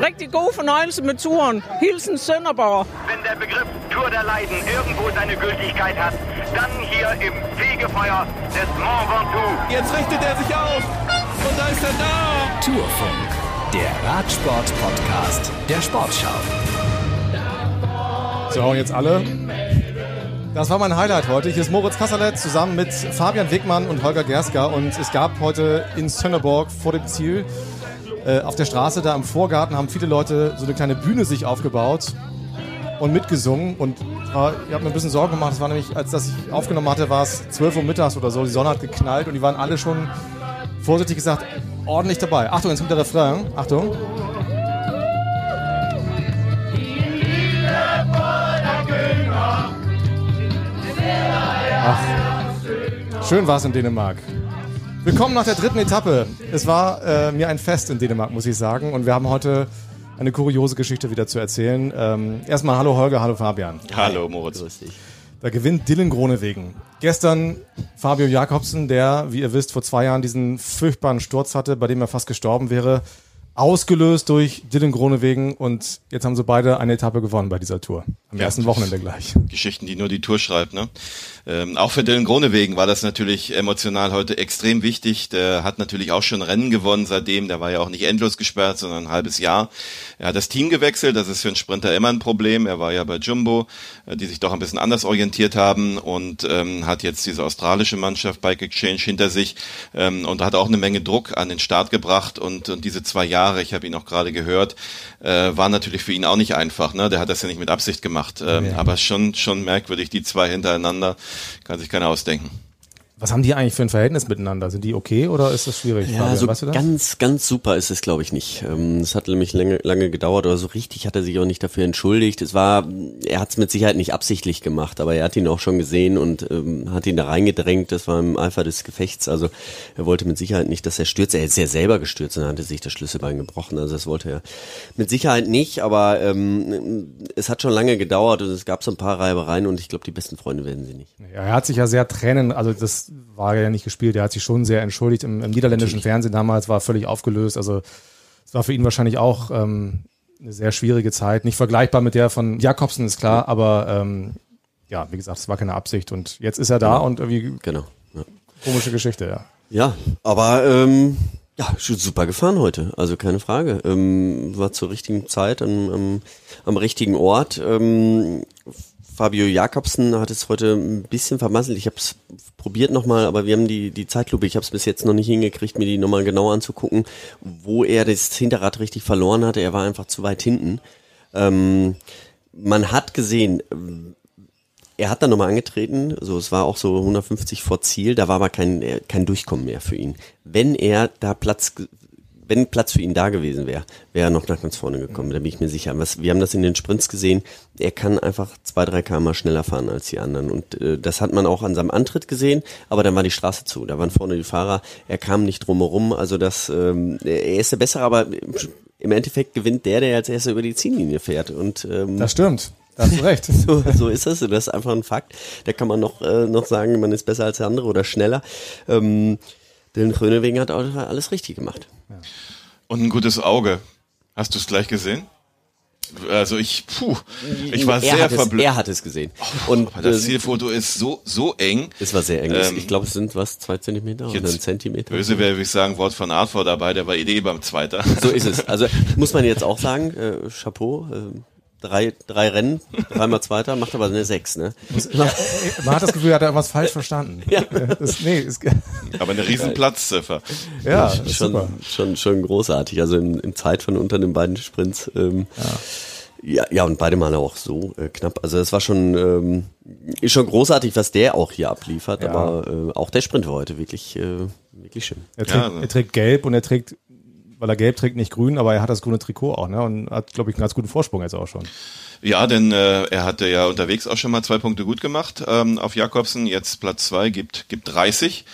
Richtig gut von Heinz mit Touren. Hilsen Sönnerbauer. Wenn der Begriff Tour der Leiden irgendwo seine Gültigkeit hat, dann hier im Fegefeuer des Mont Ventoux. Jetzt richtet er sich auf und da ist er da. Tourfunk, der Radsport-Podcast der Sportschau. So, jetzt alle. Das war mein Highlight heute. Hier ist Moritz Kasserlet zusammen mit Fabian Wegmann und Holger Gerska. Und es gab heute in Sönnerborg vor dem Ziel äh, auf der Straße, da im Vorgarten, haben viele Leute so eine kleine Bühne sich aufgebaut und mitgesungen. Und war, ich habe mir ein bisschen Sorgen gemacht. Das war nämlich, als das ich aufgenommen hatte, war es 12 Uhr mittags oder so. Die Sonne hat geknallt und die waren alle schon, vorsichtig gesagt, ordentlich dabei. Achtung, jetzt kommt der Refrain. Achtung. Ach, schön war es in Dänemark. Willkommen nach der dritten Etappe. Es war äh, mir ein Fest in Dänemark, muss ich sagen. Und wir haben heute eine kuriose Geschichte wieder zu erzählen. Ähm, erstmal hallo Holger, hallo Fabian. Hallo Moritz. Da gewinnt Dylan Gronewegen. Gestern Fabio Jakobsen, der, wie ihr wisst, vor zwei Jahren diesen furchtbaren Sturz hatte, bei dem er fast gestorben wäre ausgelöst durch Dylan Gronewegen und jetzt haben sie beide eine Etappe gewonnen bei dieser Tour. Am ja, ersten Wochenende gleich. Geschichten, die nur die Tour schreibt, ne? Ähm, auch für Dylan Gronewegen war das natürlich emotional heute extrem wichtig. Der hat natürlich auch schon Rennen gewonnen seitdem. Der war ja auch nicht endlos gesperrt, sondern ein halbes Jahr. Er hat das Team gewechselt. Das ist für einen Sprinter immer ein Problem. Er war ja bei Jumbo, äh, die sich doch ein bisschen anders orientiert haben und ähm, hat jetzt diese australische Mannschaft Bike Exchange hinter sich ähm, und hat auch eine Menge Druck an den Start gebracht und, und diese zwei Jahre, ich habe ihn auch gerade gehört, äh, war natürlich für ihn auch nicht einfach. Ne? Der hat das ja nicht mit Absicht gemacht, ähm, ja. aber schon schon merkwürdig die zwei hintereinander. Kann sich keiner ausdenken. Was haben die eigentlich für ein Verhältnis miteinander? Sind die okay oder ist das schwierig? Ja, Fabian, so weißt du ganz, ganz super ist es, glaube ich, nicht. Ähm, es hat nämlich lange, lange gedauert oder so richtig hat er sich auch nicht dafür entschuldigt. Es war, er hat es mit Sicherheit nicht absichtlich gemacht, aber er hat ihn auch schon gesehen und ähm, hat ihn da reingedrängt. Das war im Eifer des Gefechts. Also er wollte mit Sicherheit nicht, dass er stürzt. Er ist ja selber gestürzt und hatte sich das Schlüsselbein gebrochen. Also das wollte er mit Sicherheit nicht, aber ähm, es hat schon lange gedauert und es gab so ein paar Reibereien und ich glaube, die besten Freunde werden sie nicht. Ja, er hat sich ja sehr Tränen, also das war ja nicht gespielt. Er hat sich schon sehr entschuldigt. Im, im niederländischen Natürlich. Fernsehen damals war völlig aufgelöst. Also es war für ihn wahrscheinlich auch ähm, eine sehr schwierige Zeit. Nicht vergleichbar mit der von Jakobsen, ist klar, aber ähm, ja, wie gesagt, es war keine Absicht. Und jetzt ist er da genau. und irgendwie genau. Ja. komische Geschichte, ja. Ja, aber ähm, ja, super gefahren heute, also keine Frage. Ähm, war zur richtigen Zeit am, am, am richtigen Ort. Ähm, Fabio Jakobsen hat es heute ein bisschen vermasselt. Ich habe es probiert nochmal, aber wir haben die, die Zeitlupe. Ich habe es bis jetzt noch nicht hingekriegt, mir die nochmal genau anzugucken, wo er das Hinterrad richtig verloren hatte. Er war einfach zu weit hinten. Ähm, man hat gesehen, er hat dann nochmal angetreten, so es war auch so 150 vor Ziel, da war aber kein, kein Durchkommen mehr für ihn. Wenn er da Platz wenn Platz für ihn da gewesen wäre, wäre er noch nach ganz vorne gekommen, da bin ich mir sicher. Was, wir haben das in den Sprints gesehen, er kann einfach zwei, drei km schneller fahren als die anderen. Und äh, das hat man auch an seinem Antritt gesehen, aber dann war die Straße zu, da waren vorne die Fahrer, er kam nicht drumherum, also das, ähm, er ist der Bessere, aber im Endeffekt gewinnt der, der als erster über die Ziellinie fährt. Und, ähm, das stimmt. Da hast du recht. so, so ist es. Das ist einfach ein Fakt. Da kann man noch, äh, noch sagen, man ist besser als der andere oder schneller. Ähm, Dylan Grönewegen hat auch alles richtig gemacht. Ja. Und ein gutes Auge. Hast du es gleich gesehen? Also ich, puh, ich war er sehr verblüfft. Er hat es gesehen. Oh, und das äh, Zielfoto ist so so eng. Es war sehr eng. Ähm, ich glaube, es sind was zwei Zentimeter oder ein Zentimeter. Böse wäre, würde ich sagen, Wort von Art vor dabei. Der war Idee beim Zweiter. So ist es. Also muss man jetzt auch sagen, äh, Chapeau. Äh, drei, drei Rennen, dreimal Zweiter, macht aber eine Sechs, ne? Man hat das Gefühl, er hat irgendwas falsch verstanden. Ja. Das, nee, ist, aber eine riesen Platzziffer. Ja, schon, super. schon, schon großartig. Also im, im Zeit von unter den beiden Sprints. Ähm, ja. Ja, ja, und beide Male auch so äh, knapp. Also es war schon, ähm, ist schon großartig, was der auch hier abliefert, ja. aber äh, auch der Sprint war heute wirklich, äh, wirklich schön. Er trägt, ja, er trägt gelb und er trägt weil er gelb trägt, nicht grün, aber er hat das grüne Trikot auch, ne? Und hat, glaube ich, einen ganz guten Vorsprung jetzt auch schon. Ja, denn äh, er hatte ja unterwegs auch schon mal zwei Punkte gut gemacht ähm, auf Jakobsen. Jetzt Platz zwei gibt gibt 30.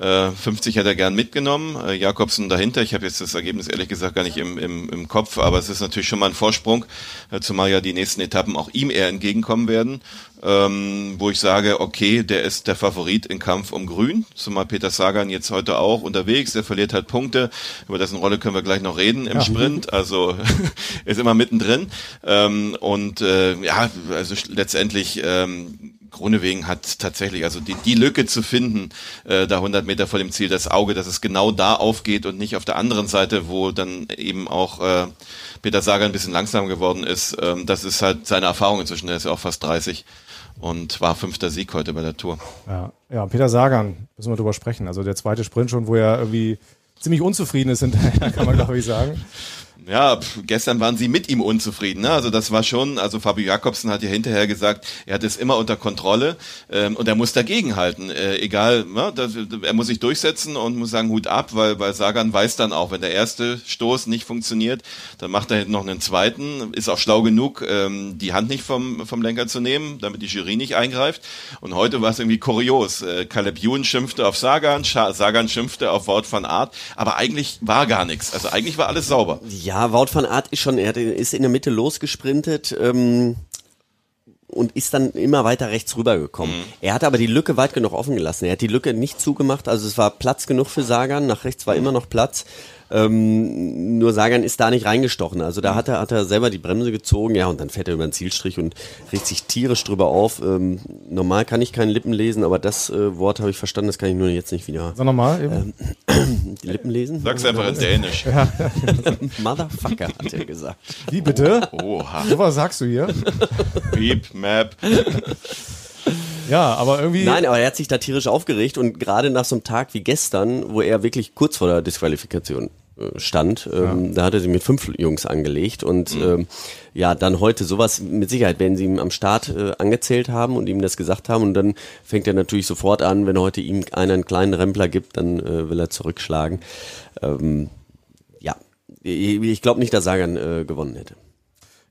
Äh, 50 hätte er gern mitgenommen. Äh, Jakobsen dahinter. Ich habe jetzt das Ergebnis ehrlich gesagt gar nicht im, im, im Kopf, aber es ist natürlich schon mal ein Vorsprung, äh, zumal ja die nächsten Etappen auch ihm eher entgegenkommen werden. Ähm, wo ich sage, okay, der ist der Favorit im Kampf um Grün, zumal Peter Sagan jetzt heute auch unterwegs, der verliert halt Punkte, über dessen Rolle können wir gleich noch reden im Sprint, also ist immer mittendrin ähm, und äh, ja, also letztendlich ähm, Grunewegen hat tatsächlich, also die, die Lücke zu finden, äh, da 100 Meter vor dem Ziel, das Auge, dass es genau da aufgeht und nicht auf der anderen Seite, wo dann eben auch äh, Peter Sager ein bisschen langsam geworden ist. Ähm, das ist halt seine Erfahrung inzwischen, der ist ja auch fast 30 und war fünfter Sieg heute bei der Tour. Ja, ja Peter Sagan, müssen wir drüber sprechen. Also der zweite Sprint schon, wo er irgendwie ziemlich unzufrieden ist hinterher, kann man glaube ich sagen. Ja, pf, gestern waren sie mit ihm unzufrieden. Ne? Also das war schon, also Fabio Jakobsen hat ja hinterher gesagt, er hat es immer unter Kontrolle ähm, und er muss dagegenhalten. Äh, egal, ne? das, er muss sich durchsetzen und muss sagen, Hut ab, weil, weil Sagan weiß dann auch, wenn der erste Stoß nicht funktioniert, dann macht er noch einen zweiten, ist auch schlau genug, ähm, die Hand nicht vom, vom Lenker zu nehmen, damit die Jury nicht eingreift. Und heute war es irgendwie kurios. Äh, Caleb Ewan schimpfte auf Sagan, Sagan schimpfte auf Wort von Art, aber eigentlich war gar nichts. Also eigentlich war alles sauber. Ja, ja, Wout van Aert ist schon, er ist in der Mitte losgesprintet. Ähm und ist dann immer weiter rechts rübergekommen. Mhm. Er hat aber die Lücke weit genug offen gelassen. Er hat die Lücke nicht zugemacht, also es war Platz genug für Sagan, nach rechts war immer noch Platz. Ähm, nur Sagan ist da nicht reingestochen. Also da hat er, hat er selber die Bremse gezogen, ja, und dann fährt er über den Zielstrich und regt sich tierisch drüber auf. Ähm, normal kann ich keine Lippen lesen, aber das äh, Wort habe ich verstanden, das kann ich nur jetzt nicht wieder. Sag nochmal eben. Ähm, die Lippen lesen? Sag's einfach in Dänisch. Motherfucker, hat er gesagt. Wie bitte? Oha. So was sagst du hier? Beep, Map. Ja, aber irgendwie. Nein, aber er hat sich da tierisch aufgeregt und gerade nach so einem Tag wie gestern, wo er wirklich kurz vor der Disqualifikation stand, ähm, da hat er sich mit fünf Jungs angelegt und ähm, ja, dann heute sowas mit Sicherheit, wenn sie ihm am Start äh, angezählt haben und ihm das gesagt haben und dann fängt er natürlich sofort an, wenn heute ihm einer einen kleinen Rempler gibt, dann äh, will er zurückschlagen. Ähm, ja, ich, ich glaube nicht, dass Sagan äh, gewonnen hätte.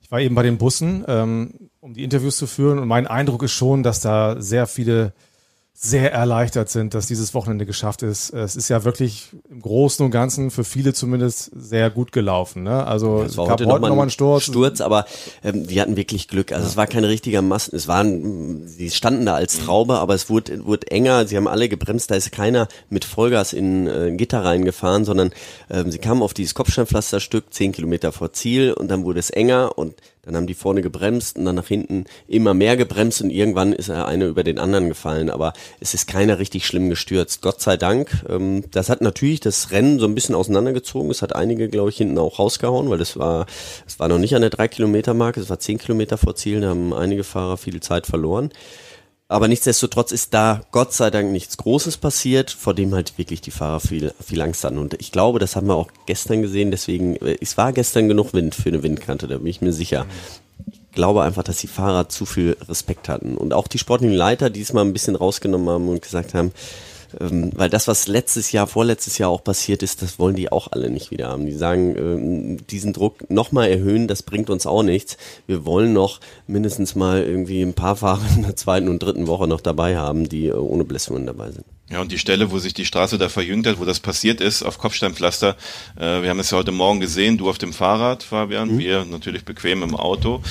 Ich war eben bei den Bussen, ähm, um die Interviews zu führen und mein Eindruck ist schon, dass da sehr viele sehr erleichtert sind, dass dieses Wochenende geschafft ist. Es ist ja wirklich im Großen und Ganzen für viele zumindest sehr gut gelaufen. Ne? Also es war heute nochmal noch ein Sturz. Sturz, aber ähm, die hatten wirklich Glück. Also ja. es war kein richtiger Massen. Es waren, sie standen da als Traube, aber es wurde, wurde enger. Sie haben alle gebremst. Da ist keiner mit Vollgas in äh, Gitter reingefahren, sondern ähm, sie kamen auf dieses Kopfsteinpflasterstück zehn Kilometer vor Ziel und dann wurde es enger und dann haben die vorne gebremst und dann nach hinten immer mehr gebremst und irgendwann ist er eine über den anderen gefallen. Aber es ist keiner richtig schlimm gestürzt. Gott sei Dank. Ähm, das hat natürlich das Rennen so ein bisschen auseinandergezogen. Es hat einige, glaube ich, hinten auch rausgehauen, weil das war, es war noch nicht an der drei Kilometer Marke. Es war zehn Kilometer vor Ziel. Da haben einige Fahrer viel Zeit verloren. Aber nichtsdestotrotz ist da Gott sei Dank nichts Großes passiert, vor dem halt wirklich die Fahrer viel, viel Angst hatten. Und ich glaube, das haben wir auch gestern gesehen. Deswegen, äh, es war gestern genug Wind für eine Windkante, da bin ich mir sicher. Ich glaube einfach, dass die Fahrer zu viel Respekt hatten. Und auch die sportlichen Leiter diesmal ein bisschen rausgenommen haben und gesagt haben, ähm, weil das, was letztes Jahr, vorletztes Jahr auch passiert ist, das wollen die auch alle nicht wieder haben. Die sagen, ähm, diesen Druck nochmal erhöhen, das bringt uns auch nichts. Wir wollen noch mindestens mal irgendwie ein paar Fahrer in der zweiten und dritten Woche noch dabei haben, die äh, ohne Blessungen dabei sind. Ja, und die Stelle, wo sich die Straße da verjüngt hat, wo das passiert ist, auf Kopfsteinpflaster, äh, wir haben es ja heute Morgen gesehen, du auf dem Fahrrad, Fabian, mhm. wir natürlich bequem im Auto.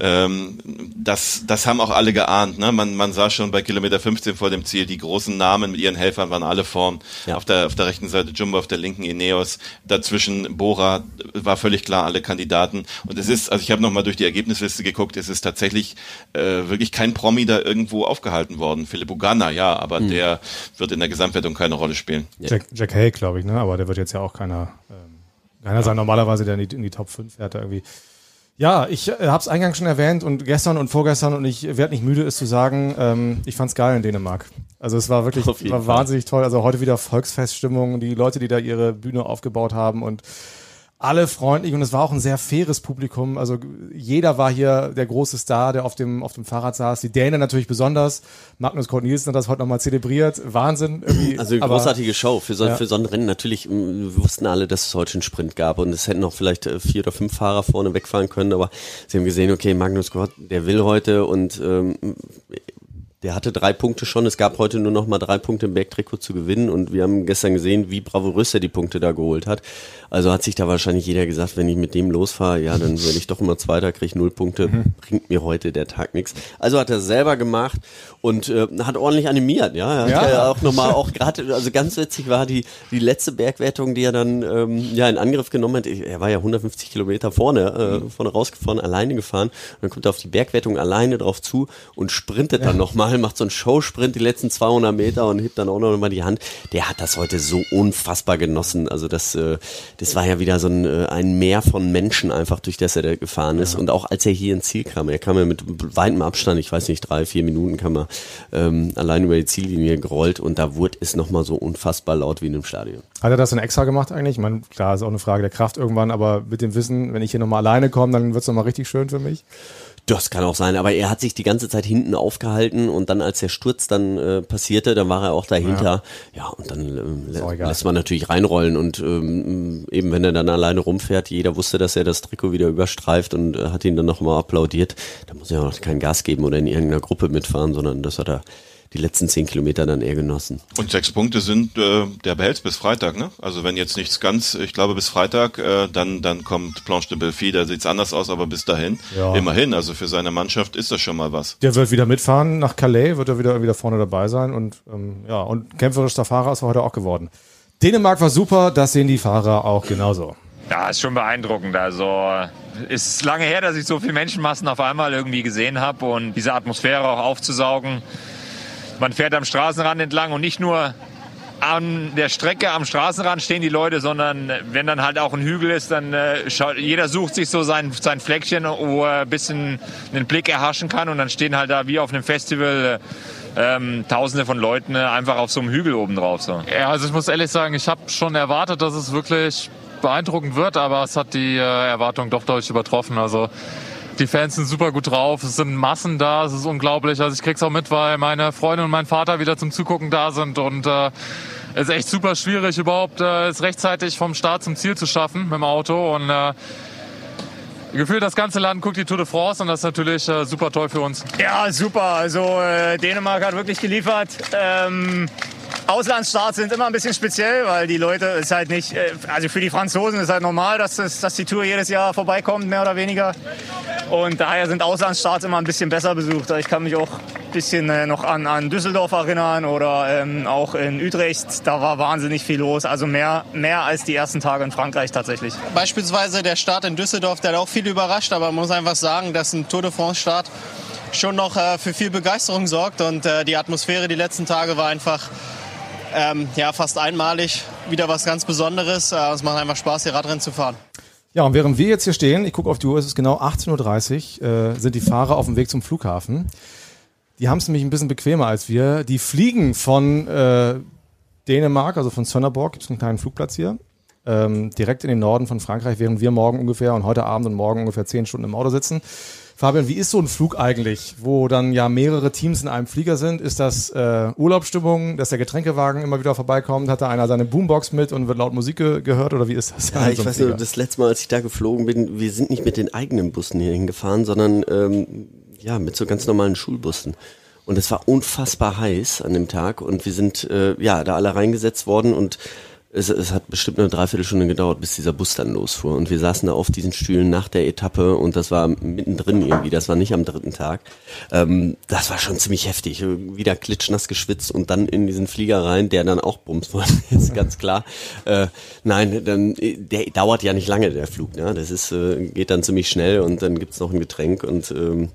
ähm, das, das haben auch alle geahnt. Ne? Man, man sah schon bei Kilometer 15 vor dem Ziel, die großen Namen mit ihren Helfern waren alle vorn. Ja. Auf, der, auf der rechten Seite Jumbo, auf der linken Ineos, dazwischen Bora, war völlig klar, alle Kandidaten. Und es ist, also ich habe nochmal durch die Ergebnisliste geguckt, es ist tatsächlich äh, wirklich kein Promi da irgendwo aufgehalten worden. Philipp Ugana, ja, aber mhm. der wird in der Gesamtwertung keine Rolle spielen. Jack, Jack Hay, glaube ich, ne? aber der wird jetzt ja auch keiner, ähm, keiner sein. Normalerweise, der in die, in die Top 5 fährt, irgendwie. Ja, ich äh, habe es eingangs schon erwähnt und gestern und vorgestern und ich werde nicht müde, es zu sagen, ähm, ich fand's geil in Dänemark. Also es war wirklich war wahnsinnig toll. Also heute wieder Volksfeststimmung, die Leute, die da ihre Bühne aufgebaut haben und alle freundlich und es war auch ein sehr faires Publikum. Also jeder war hier der große Star, der auf dem, auf dem Fahrrad saß. Die Dänen natürlich besonders. Magnus Kort Nielsen hat das heute nochmal zelebriert. Wahnsinn. Irgendwie. Also eine großartige Show für so, ja. für so ein Rennen. Natürlich wir wussten alle, dass es heute einen Sprint gab und es hätten noch vielleicht äh, vier oder fünf Fahrer vorne wegfahren können, aber sie haben gesehen, okay, Magnus Kort, der will heute und ähm, der hatte drei Punkte schon. Es gab heute nur noch mal drei Punkte im Bergtrikot zu gewinnen und wir haben gestern gesehen, wie bravourös er die Punkte da geholt hat. Also hat sich da wahrscheinlich jeder gesagt, wenn ich mit dem losfahre, ja, dann werde ich doch immer Zweiter, kriege null Punkte, mhm. bringt mir heute der Tag nichts. Also hat er selber gemacht und äh, hat ordentlich animiert, ja. Er hat ja, auch nochmal, auch gerade, also ganz witzig war die, die letzte Bergwertung, die er dann ähm, ja in Angriff genommen hat. Er war ja 150 Kilometer vorne, äh, vorne rausgefahren, alleine gefahren. Und dann kommt er auf die Bergwertung alleine drauf zu und sprintet ja. dann nochmal, macht so einen Showsprint die letzten 200 Meter und hebt dann auch noch mal die Hand. Der hat das heute so unfassbar genossen. Also das, äh, das war ja wieder so ein, äh, ein Meer von Menschen einfach, durch das er da gefahren ist. Ja. Und auch als er hier ins Ziel kam, er kam ja mit weitem Abstand, ich weiß nicht, drei, vier Minuten kam er ähm, allein über die Ziellinie gerollt und da wurde es nochmal so unfassbar laut wie in einem Stadion. Hat er das denn extra gemacht eigentlich? Ich meine, klar, ist auch eine Frage der Kraft irgendwann, aber mit dem Wissen, wenn ich hier nochmal alleine komme, dann wird es nochmal richtig schön für mich. Das kann auch sein, aber er hat sich die ganze Zeit hinten aufgehalten und dann, als der Sturz dann äh, passierte, dann war er auch dahinter. Ja, ja und dann ähm, lässt man natürlich reinrollen und ähm, eben wenn er dann alleine rumfährt, jeder wusste, dass er das Trikot wieder überstreift und äh, hat ihn dann nochmal applaudiert. Da muss er auch kein Gas geben oder in irgendeiner Gruppe mitfahren, sondern das hat er die letzten zehn Kilometer dann eher genossen. Und sechs Punkte sind, äh, der behält bis Freitag, ne? Also wenn jetzt nichts ganz, ich glaube bis Freitag, äh, dann, dann kommt Planche de Belfi, da sieht's anders aus, aber bis dahin, ja. immerhin, also für seine Mannschaft ist das schon mal was. Der wird wieder mitfahren nach Calais, wird er wieder, wieder vorne dabei sein und ähm, ja, und kämpferischer Fahrer ist er heute auch geworden. Dänemark war super, das sehen die Fahrer auch genauso. Ja, ist schon beeindruckend. Also ist lange her, dass ich so viele Menschenmassen auf einmal irgendwie gesehen habe und diese Atmosphäre auch aufzusaugen man fährt am Straßenrand entlang und nicht nur an der Strecke am Straßenrand stehen die Leute, sondern wenn dann halt auch ein Hügel ist, dann äh, jeder sucht sich so sein, sein Fleckchen, wo er ein bisschen den Blick erhaschen kann und dann stehen halt da wie auf einem Festival ähm, Tausende von Leuten äh, einfach auf so einem Hügel oben drauf. So. Ja, also ich muss ehrlich sagen, ich habe schon erwartet, dass es wirklich beeindruckend wird, aber es hat die äh, Erwartung doch deutlich übertroffen. Also die Fans sind super gut drauf, es sind Massen da, es ist unglaublich. Also ich krieg's auch mit, weil meine Freundin und mein Vater wieder zum Zugucken da sind und äh, es ist echt super schwierig, überhaupt äh, es rechtzeitig vom Start zum Ziel zu schaffen mit dem Auto und äh, Gefühlt das ganze Land guckt die Tour de France und das ist natürlich äh, super toll für uns. Ja, super. Also äh, Dänemark hat wirklich geliefert. Ähm, Auslandsstarts sind immer ein bisschen speziell, weil die Leute ist halt nicht, äh, also für die Franzosen ist halt normal, dass, das, dass die Tour jedes Jahr vorbeikommt, mehr oder weniger. Und daher sind Auslandsstarts immer ein bisschen besser besucht. Ich kann mich auch ein bisschen äh, noch an, an Düsseldorf erinnern oder ähm, auch in Utrecht. Da war wahnsinnig viel los. Also mehr, mehr als die ersten Tage in Frankreich tatsächlich. Beispielsweise der Start in Düsseldorf, der hat auch viel überrascht. Aber man muss einfach sagen, dass ein Tour de France-Start schon noch äh, für viel Begeisterung sorgt. Und äh, die Atmosphäre die letzten Tage war einfach ähm, ja, fast einmalig. Wieder was ganz Besonderes. Äh, es macht einfach Spaß, hier Radrennen zu fahren. Ja, und während wir jetzt hier stehen, ich gucke auf die Uhr, es ist genau 18.30 Uhr, äh, sind die Fahrer auf dem Weg zum Flughafen. Die haben es nämlich ein bisschen bequemer als wir. Die fliegen von äh, Dänemark, also von Sönderborg, gibt es einen kleinen Flugplatz hier, ähm, direkt in den Norden von Frankreich, während wir morgen ungefähr und heute Abend und morgen ungefähr zehn Stunden im Auto sitzen. Fabian, wie ist so ein Flug eigentlich, wo dann ja mehrere Teams in einem Flieger sind? Ist das äh, Urlaubsstimmung, dass der Getränkewagen immer wieder vorbeikommt? Hat da einer seine Boombox mit und wird laut Musik ge gehört oder wie ist das? Ja, ich so weiß nur, das letzte Mal, als ich da geflogen bin, wir sind nicht mit den eigenen Bussen hier hingefahren, sondern ähm, ja, mit so ganz normalen Schulbussen. Und es war unfassbar heiß an dem Tag und wir sind äh, ja da alle reingesetzt worden und es, es hat bestimmt eine Dreiviertelstunde gedauert, bis dieser Bus dann losfuhr. Und wir saßen da auf diesen Stühlen nach der Etappe und das war mittendrin irgendwie, das war nicht am dritten Tag. Ähm, das war schon ziemlich heftig. Wieder klitschnass geschwitzt und dann in diesen Flieger rein, der dann auch bums worden ist, ganz klar. Äh, nein, dann, der dauert ja nicht lange, der Flug. Ne? Das ist, äh, geht dann ziemlich schnell und dann gibt's noch ein Getränk und ähm,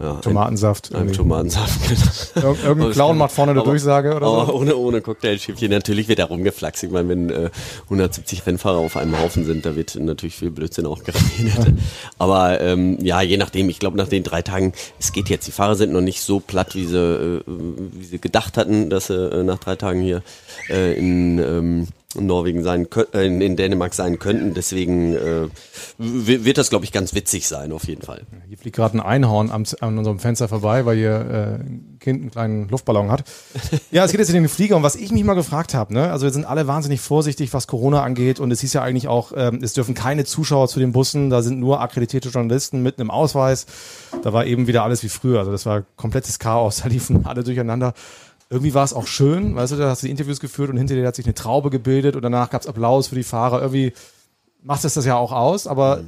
ja, Tomatensaft. Ein, Tomatensaft, genau. Irgendein Clown macht vorne eine aber, Durchsage oder so? Ohne, ohne Cocktailschiffchen. Natürlich wird da rumgeflaxt. Ich meine, wenn äh, 170 Rennfahrer auf einem Haufen sind, da wird natürlich viel Blödsinn auch geredet. Aber ähm, ja, je nachdem, ich glaube nach den drei Tagen, es geht jetzt, die Fahrer sind noch nicht so platt, wie sie, äh, wie sie gedacht hatten, dass sie äh, nach drei Tagen hier äh, in ähm, in Norwegen sein, äh, in Dänemark sein könnten. Deswegen äh, wird das, glaube ich, ganz witzig sein, auf jeden Fall. Hier fliegt gerade ein Einhorn am, an unserem Fenster vorbei, weil hier äh, ein Kind einen kleinen Luftballon hat. ja, es geht jetzt in den Flieger und was ich mich mal gefragt habe, ne, also wir sind alle wahnsinnig vorsichtig, was Corona angeht und es hieß ja eigentlich auch, ähm, es dürfen keine Zuschauer zu den Bussen, da sind nur akkreditierte Journalisten mit einem Ausweis. Da war eben wieder alles wie früher, also das war komplettes Chaos, da liefen alle durcheinander irgendwie war es auch schön, weißt du, da hast du die Interviews geführt und hinter dir hat sich eine Traube gebildet und danach gab es Applaus für die Fahrer. Irgendwie macht es das ja auch aus, aber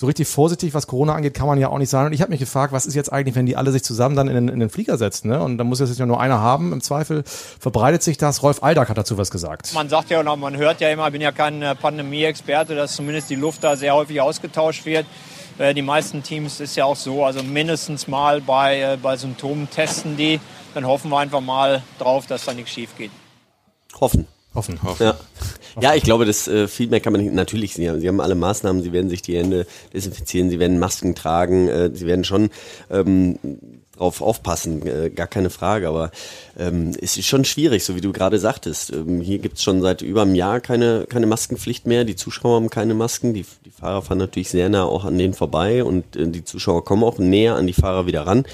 so richtig vorsichtig, was Corona angeht, kann man ja auch nicht sein. Und ich habe mich gefragt, was ist jetzt eigentlich, wenn die alle sich zusammen dann in den, in den Flieger setzen? Ne? Und dann muss jetzt ja nur einer haben. Im Zweifel verbreitet sich das. Rolf Aldag hat dazu was gesagt. Man sagt ja noch, man hört ja immer, ich bin ja kein äh, Pandemie-Experte, dass zumindest die Luft da sehr häufig ausgetauscht wird. Äh, die meisten Teams ist ja auch so, also mindestens mal bei, äh, bei Symptomen testen die dann hoffen wir einfach mal drauf, dass da nichts schief geht. Hoffen. Hoffen. Hoffen. Ja. ja, ich glaube, das äh, viel mehr kann man nicht. Natürlich, sie haben, sie haben alle Maßnahmen, sie werden sich die Hände desinfizieren, sie werden Masken tragen, äh, sie werden schon ähm, drauf aufpassen, äh, gar keine Frage. Aber ähm, es ist schon schwierig, so wie du gerade sagtest. Ähm, hier gibt es schon seit über einem Jahr keine, keine Maskenpflicht mehr. Die Zuschauer haben keine Masken. Die, die Fahrer fahren natürlich sehr nah auch an denen vorbei und äh, die Zuschauer kommen auch näher an die Fahrer wieder ran.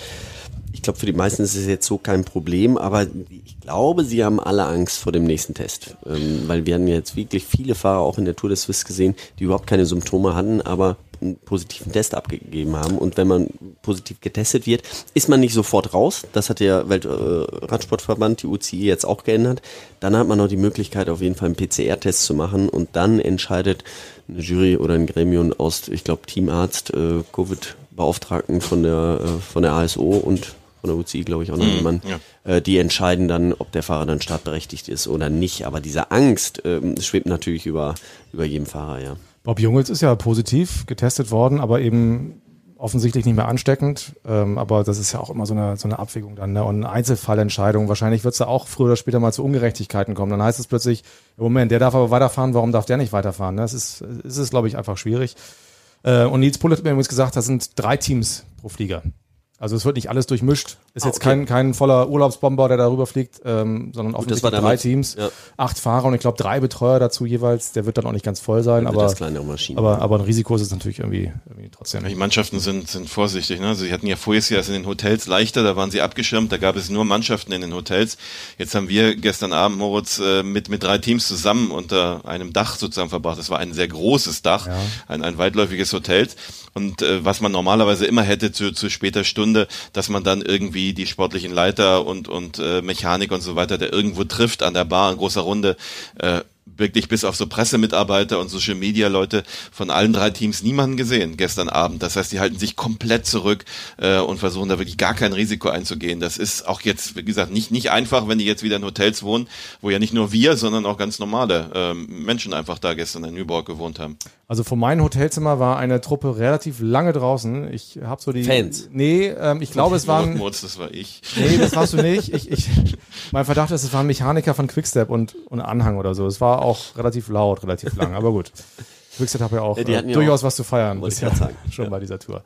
Ich glaube, für die meisten ist es jetzt so kein Problem, aber ich glaube, sie haben alle Angst vor dem nächsten Test. Ähm, weil wir haben jetzt wirklich viele Fahrer auch in der Tour des Swiss gesehen, die überhaupt keine Symptome hatten, aber einen positiven Test abgegeben haben. Und wenn man positiv getestet wird, ist man nicht sofort raus. Das hat der Weltradsportverband, die UCI, jetzt auch geändert. Dann hat man noch die Möglichkeit, auf jeden Fall einen PCR-Test zu machen und dann entscheidet eine Jury oder ein Gremium aus, ich glaube, Teamarzt, äh, Covid-Beauftragten von der, äh, von der ASO und von der UCI, glaube ich, auch noch mhm, jemand. Ja. Äh, die entscheiden dann, ob der Fahrer dann startberechtigt ist oder nicht. Aber diese Angst ähm, schwebt natürlich über, über jedem Fahrer, ja. Bob Jungels ist ja positiv getestet worden, aber eben offensichtlich nicht mehr ansteckend. Ähm, aber das ist ja auch immer so eine, so eine Abwägung dann. Ne? Und eine Einzelfallentscheidung. Wahrscheinlich wird es da auch früher oder später mal zu Ungerechtigkeiten kommen. Dann heißt es plötzlich, Moment, der darf aber weiterfahren, warum darf der nicht weiterfahren? Ne? Das ist, ist es, glaube ich, einfach schwierig. Äh, und Nils Pull hat mir übrigens gesagt, da sind drei Teams pro Flieger. Also es wird nicht alles durchmischt. Ist ah, jetzt okay. kein, kein voller Urlaubsbomber, der darüber fliegt, ähm, sondern offensichtlich drei Teams, ja. acht Fahrer und ich glaube drei Betreuer dazu jeweils. Der wird dann auch nicht ganz voll sein, aber, aber, aber ein Risiko ist es natürlich irgendwie, irgendwie trotzdem. Die Mannschaften sind, sind vorsichtig. Ne? Sie hatten ja vorher Jahr in den Hotels leichter, da waren sie abgeschirmt, da gab es nur Mannschaften in den Hotels. Jetzt haben wir gestern Abend, Moritz, äh, mit, mit drei Teams zusammen unter einem Dach sozusagen verbracht. Das war ein sehr großes Dach, ja. ein, ein weitläufiges Hotel. Und äh, was man normalerweise immer hätte zu, zu später Stunde, dass man dann irgendwie die sportlichen Leiter und, und äh, Mechanik und so weiter, der irgendwo trifft an der Bar in großer Runde, äh, wirklich bis auf so Pressemitarbeiter und Social Media Leute von allen drei Teams niemanden gesehen gestern Abend. Das heißt, die halten sich komplett zurück äh, und versuchen da wirklich gar kein Risiko einzugehen. Das ist auch jetzt, wie gesagt, nicht, nicht einfach, wenn die jetzt wieder in Hotels wohnen, wo ja nicht nur wir, sondern auch ganz normale ähm, Menschen einfach da gestern in Newborg gewohnt haben. Also von meinem Hotelzimmer war eine Truppe relativ lange draußen. Ich habe so die Fans. Nee, ähm, ich glaube, es waren. Mutz, das war ich. Nee, das warst du nicht. Ich, ich, mein Verdacht ist, es waren Mechaniker von Quickstep und, und Anhang oder so. Es war auch relativ laut, relativ lang, aber gut. Quickstep hat ja auch ja, äh, durchaus auch, was zu feiern bisher schon ja. bei dieser Tour.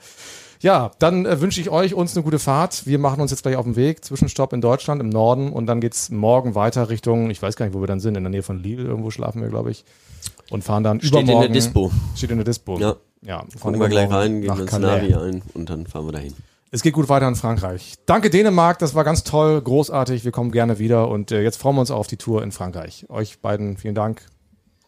Ja, dann äh, wünsche ich euch uns eine gute Fahrt. Wir machen uns jetzt gleich auf den Weg. Zwischenstopp in Deutschland im Norden und dann geht's morgen weiter Richtung, ich weiß gar nicht, wo wir dann sind, in der Nähe von Lille irgendwo schlafen wir, glaube ich und fahren dann steht übermorgen. Steht in der Dispo. Steht in der Dispo. Ja. Ja. Gucken wir gleich rein, gehen ins Navi ein und dann fahren wir dahin. Es geht gut weiter in Frankreich. Danke Dänemark, das war ganz toll, großartig. Wir kommen gerne wieder und äh, jetzt freuen wir uns auf die Tour in Frankreich. Euch beiden vielen Dank.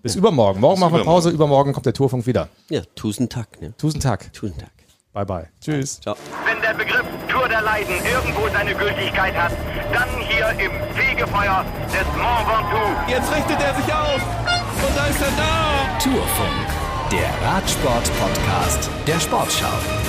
Bis übermorgen. Morgen Bis machen wir Pause, übermorgen kommt der Tourfunk wieder. Ja, tausend Tag. Ne? Tausend Tag. Tausend Tag. Bye bye. Tschüss. Ciao. Wenn der Begriff Tour der Leiden irgendwo seine Gültigkeit hat, dann hier im Fegefeuer des Mont Ventoux. Jetzt richtet er sich auf und da ist er da. Tourfunk, der Radsport-Podcast der Sportschau.